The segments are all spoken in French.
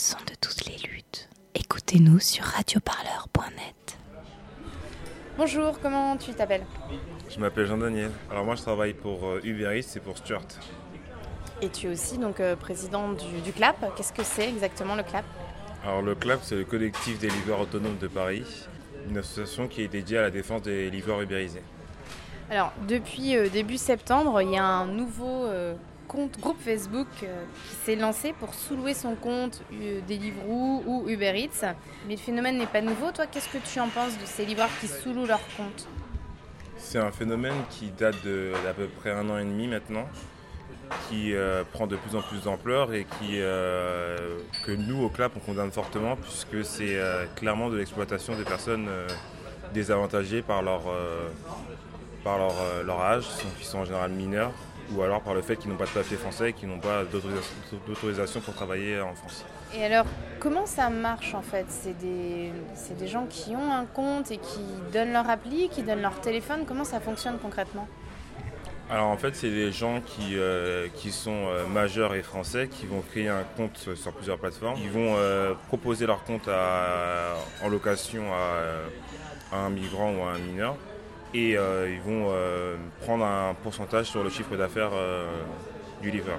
son de toutes les luttes. Écoutez-nous sur radioparleur.net. Bonjour, comment tu t'appelles? Je m'appelle Jean-Daniel. Alors moi je travaille pour euh, Uber Eats et pour Stuart. Et tu es aussi donc euh, président du, du CLAP. Qu'est-ce que c'est exactement le CLAP Alors le CLAP c'est le collectif des livreurs autonomes de Paris, une association qui est dédiée à la défense des livreurs ubérisés. Alors depuis euh, début septembre, il y a un nouveau euh, compte groupe Facebook euh, qui s'est lancé pour sous-louer son compte euh, Deliveroo ou Uber Eats. Mais le phénomène n'est pas nouveau. Toi, qu'est-ce que tu en penses de ces livreurs qui sous-louent leur compte? C'est un phénomène qui date d'à peu près un an et demi maintenant, qui euh, prend de plus en plus d'ampleur et qui, que nous au CLAP on condamne fortement puisque c'est clairement de l'exploitation des personnes désavantagées par leur, par leur, leur âge, qui sont en général mineurs, ou alors par le fait qu'ils n'ont pas de papier français et qu'ils n'ont pas d'autorisation- pour travailler en France. Et alors, comment ça marche en fait? C'est des, des gens qui ont un compte et qui donnent leur appli, qui donnent leur téléphone? Comment ça fonctionne concrètement? Alors en fait, c'est des gens qui, euh, qui sont euh, majeurs et français qui vont créer un compte sur plusieurs plateformes. Ils vont euh, proposer leur compte à- en location à, à un migrant ou à un mineur et euh, ils vont euh, prendre un pourcentage sur le chiffre d'affaires euh, du livreur.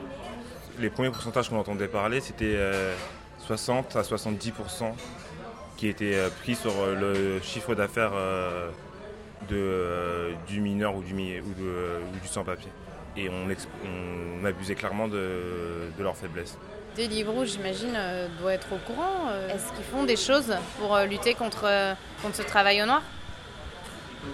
Les premiers pourcentages qu'on entendait parler, c'était euh, 60 à 70% qui étaient pris sur le chiffre d'affaires du mineur ou du, sans-papier. Et on, abusait clairement de, leur faiblesse. Deliveroo, j'imagine, euh, doit être au courant. Est-ce qu'ils font des choses pour lutter contre, contre ce travail au noir?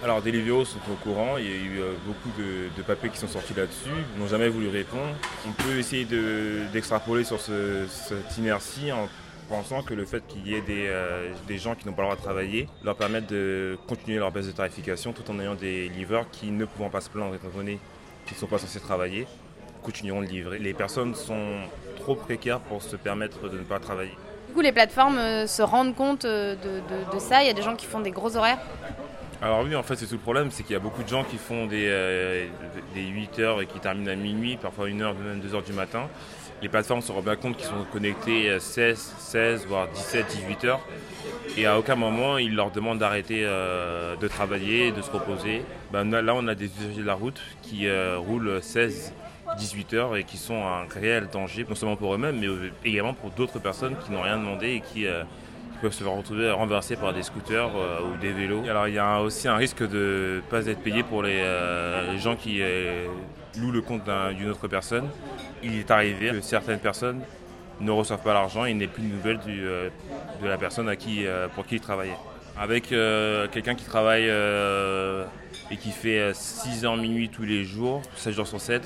Alors Deliveroo sont au courant, il y a eu euh, beaucoup de, de papiers qui sont sortis là-dessus, ils n'ont jamais voulu répondre. On peut essayer de- d'extrapoler sur ce- cette inertie en pensant que le fait qu'il y ait des, euh, des gens qui n'ont pas le droit de travailler leur permettent de continuer leur baisse de tarification tout en ayant des livreurs qui, ne pouvant pas se plaindre étant donné qu'ils ne sont pas censés travailler, continueront de livrer. Les personnes sont trop précaires pour se permettre de ne pas travailler. Du coup, les plateformes euh, se rendent compte de ça. Il y a des gens qui font des gros horaires. Alors oui, en fait, c'est tout le problème, c'est qu'il y a beaucoup de gens qui font des, euh, des 8 heures et qui terminent à minuit, parfois 1 heure, même 2 heures du matin. Les plateformes se rendent bien compte qu'ils sont connectés euh, 16, 16, voire 17, 18 heures. Et à aucun moment, ils leur demandent d'arrêter euh, de travailler, de se reposer. Ben, là, on a des usagers de la route qui euh, roulent 16, 18 heures et qui sont un réel danger, non seulement pour eux-mêmes, mais également pour d'autres personnes qui n'ont rien demandé et qui peuvent se retrouver renversés par des scooters euh, ou des vélos. Alors il y a aussi un risque de ne pas être payé pour les, euh, gens qui euh, louent le compte d'un- d'une autre personne. Il est arrivé que certaines personnes ne reçoivent pas l'argent et n'est plus de nouvelles de la personne à qui, pour qui ils travaillaient. Avec quelqu'un qui travaille et qui fait euh, 6 heures minuit tous les jours, 7 jours sur 7,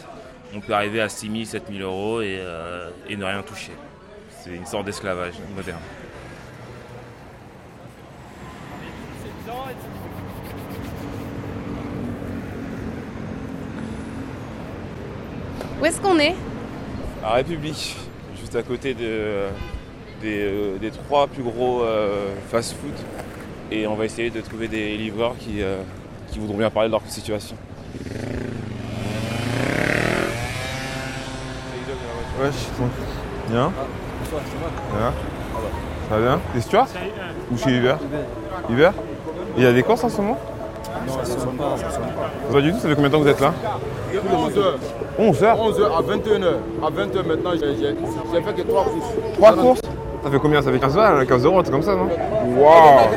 on peut arriver à 6 000, 7 000 euros et ne rien toucher. C'est une sorte d'esclavage moderne. Où est-ce qu'on est? La République, juste à côté de- des, euh, des trois plus gros euh, fast-food. Et on va essayer de trouver des livreurs qui, euh, qui voudront bien parler de leur situation. Wesh, bien. Bien. Ça va bien? T'es Stuart Ou chez Uber? Uber? Et il y a des courses en ce moment? Pas du tout, ça fait combien de temps que vous êtes là 11h, 11 heures 11h à 21h. À 20h maintenant, j'ai fait que 3 courses. 3 courses Ça fait combien Ça fait 15 euros, 15 euros, c'est comme ça, non Waouh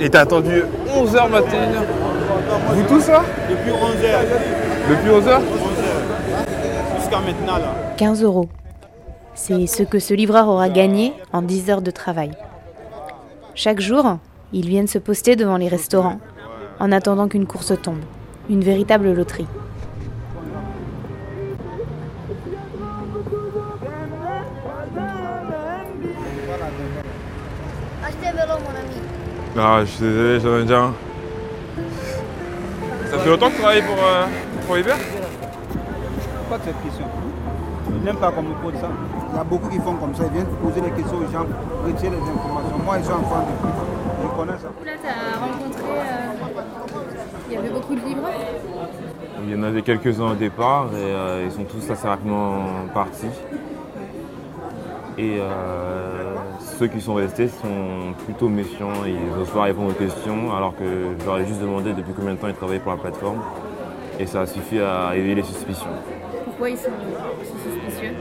Et t'as attendu 11h matin Vous tous là Depuis 11h, Depuis 11h jusqu'à maintenant là. 15 euros. C'est ce que ce livreur aura gagné en 10 heures de travail. Chaque jour, ils viennent se poster devant les restaurants en attendant qu'une course tombe. Une véritable loterie. Achetez un vélo, mon ami. Ah, je suis désolé, j'en ai déjà un. Ça fait longtemps que tu travailles pour, euh, pour Uber de cette question. Je n'aime pas qu'on me pose ça. Il y a beaucoup qui font comme ça. Ils viennent poser des questions aux gens, retirer les informations. Moi, je suis enfant de Je connais ça. Là, tu as rencontré. euh, y avait beaucoup de. Il y en avait quelques-uns au départ et euh, ils sont tous assez rapidement partis. Et euh, ceux qui sont restés sont plutôt méfiants, ils n'osent pas répondre aux questions, alors que je leur ai juste demandé depuis combien de temps ils travaillaient pour la plateforme. Et ça a suffi à éveiller les suspicions. Pourquoi ils sont si suspicieux?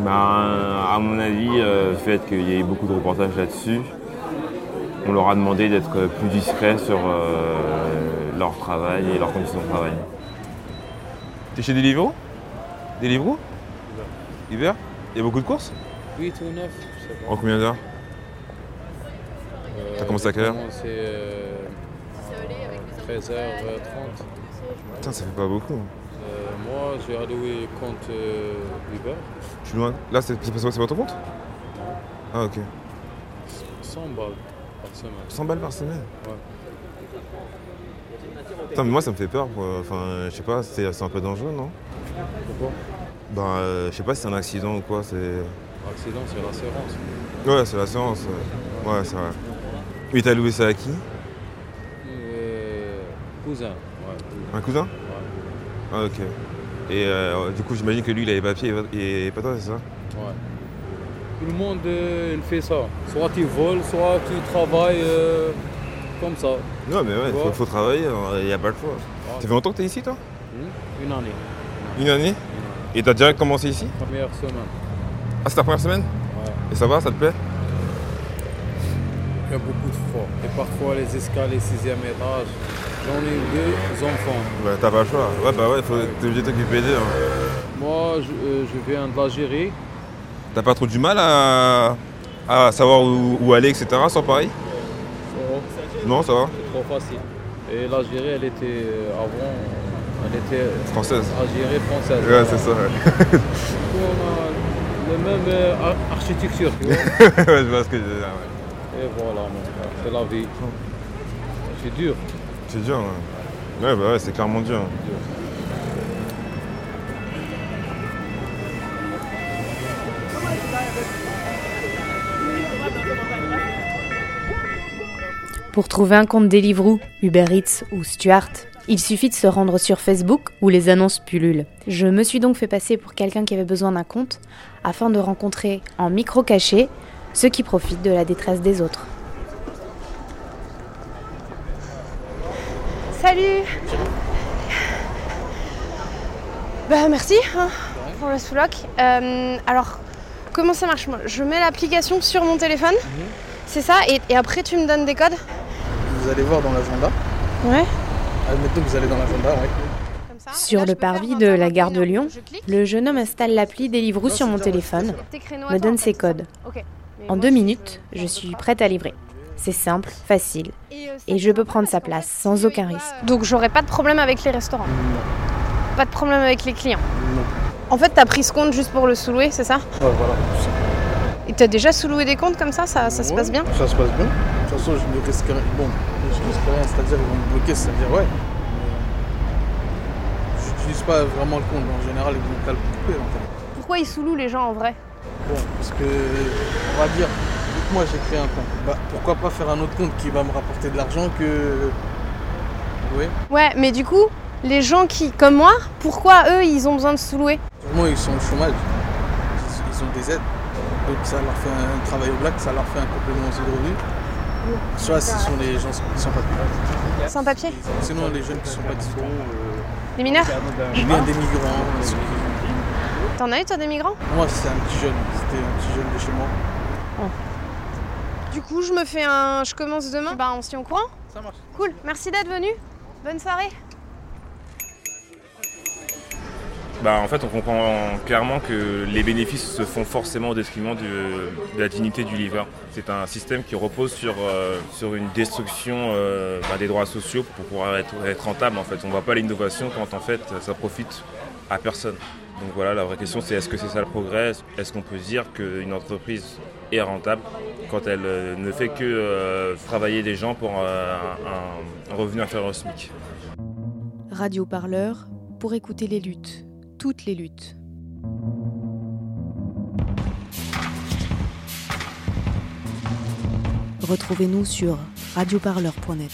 Ben, à mon avis, euh, le fait qu'il y ait eu beaucoup de reportages là-dessus, on leur a demandé d'être plus discrets sur euh, leur travail et leurs conditions de travail. T'es chez Deliveroo? Deliveroo? Hiver Il y a beaucoup de courses? 8 ou 9, je sais pas. En combien d'heures? Euh, T'as commencé à quelle heure? euh, 13h30. Putain, ça fait pas beaucoup. Euh, moi, j'ai alloué compte euh, Uber, Je suis loin. Là, c'est pas c'est pas ton compte? Ah, ok. 100 balles par semaine. 100 balles par semaine Ouais. Putain, mais moi, ça me fait peur. quoi. Enfin, je sais pas, c'est un peu dangereux, non? Pourquoi? Ben, euh, je sais pas si c'est un accident ou quoi. C'est. Accident, c'est l'assurance. Ouais, c'est l'assurance. Ouais, Ouais, c'est vrai. Et t'as loué ça à qui? Euh, cousin, ouais. Un cousin? Ouais. Ah, ok. Et euh, du coup, j'imagine que lui, il a les papiers et et pas toi, c'est ça? Ouais. Tout le monde euh, il fait ça. Soit tu voles, soit tu travailles euh, comme ça. Non, mais ouais, faut, faut travailler, il n'y a pas le choix. Ouais. Ça fait longtemps que t'es ici, toi Hmm, Une année. Une année Et t'as direct commencé ici Première semaine. Ah, c'est ta première semaine Ouais. Et ça va, ça te plaît Il y a beaucoup de froid. Et parfois les escaliers, sixième étage. J'en ai deux enfants. Bah, t'as pas le choix. Ouais, bah ouais, faut, t'es obligé de t'occuper d'eux. hein. Moi, je, euh, je viens de l'Algérie. T'as pas trop du mal à, à savoir où, où aller, etc. sur Paris C'est Non, ça va trop facile. Et l'Algérie, elle était euh, avant, elle était Française. Algérie française. Ouais, c'est ça. ouais. Du coup, on a la même euh, ar- architecture, tu vois. ouais, je vois ce que je veux dire. ouais. Et voilà, mon frère, c'est la vie. C'est dur. C'est dur, ouais. Ouais, bah ouais, c'est clairement dur. Pour trouver un compte Deliveroo, Uber Eats ou Stuart, il suffit de se rendre sur Facebook où les annonces pullulent. Je me suis donc fait passer pour quelqu'un qui avait besoin d'un compte afin de rencontrer en micro caché ceux qui profitent de la détresse des autres. Salut Bah merci hein, pour le sous-loc. Euh, alors, comment ça marche? Moi Je mets l'application sur mon téléphone, c'est ça, et, et après tu me donnes des codes? Vous allez voir dans l'agenda. Ouais. Admettons que vous allez dans l'agenda, ça. Sur Là, le parvis 20 de la 21 gare de. Lyon, le jeune homme installe l'appli Deliveroo sur mon téléphone, me donne ses codes. En deux minutes, je- suis prête à livrer. C'est simple, facile. Et, euh, je peux prendre sa place sans aucun risque. voient- Donc j'aurai pas de problème avec les restaurants, Non. pas de problème avec les clients. Non. En fait, t'as pris ce compte juste pour le sous-louer, c'est ça? Ouais, voilà. Et t'as déjà sous-loué des comptes comme ça Ça, ça se passe bien Ça se passe bien. De toute façon, je ne risque rien. Bon, je risque rien, c'est-à-dire ils vont me bloquer, c'est-à-dire ouais. Mais J'utilise pas vraiment le compte. En général, ils vont le couper. En fait. Pourquoi ils sous-louent les gens en vrai? Bon, parce que, on va dire, moi j'ai créé un compte, bah, pourquoi pas faire un autre compte qui va me rapporter de l'argent que. Oui. Ouais, mais du coup, les gens qui, comme moi, pourquoi eux, ils ont besoin de sous-louer? Sûrement, ils sont au chômage. Ils ont des aides. Donc ça leur fait un travail au black, ça leur fait un complément aux de revenus. Soit ce sont les gens sans papier. Sans papier Sinon, les jeunes qui sont pas dispo, Les mineurs ou bien des migrants. euh, T'en as eu toi des migrants? Moi, c'était un petit jeune, c'était un petit jeune de chez moi. Du coup, je me fais un. Je commence demain. Bah, on se tient au courant Ça marche. Cool, merci d'être venu. Bonne soirée. Bah, en fait, on comprend clairement que les bénéfices se font forcément au détriment de, la dignité du livreur. C'est un système qui repose sur, euh, sur une destruction euh, bah, des droits sociaux pour pouvoir être, rentable. En fait, on ne voit pas l'innovation quand en fait ça profite à personne. Donc voilà, la vraie question c'est est-ce que c'est ça le progrès? Est-ce qu'on peut dire qu'une entreprise est rentable quand elle euh, ne fait que travailler des gens pour un, un revenu inférieur au SMIC? Radio Parleur pour écouter les luttes, toutes les luttes. Retrouvez-nous sur radioparleur.net.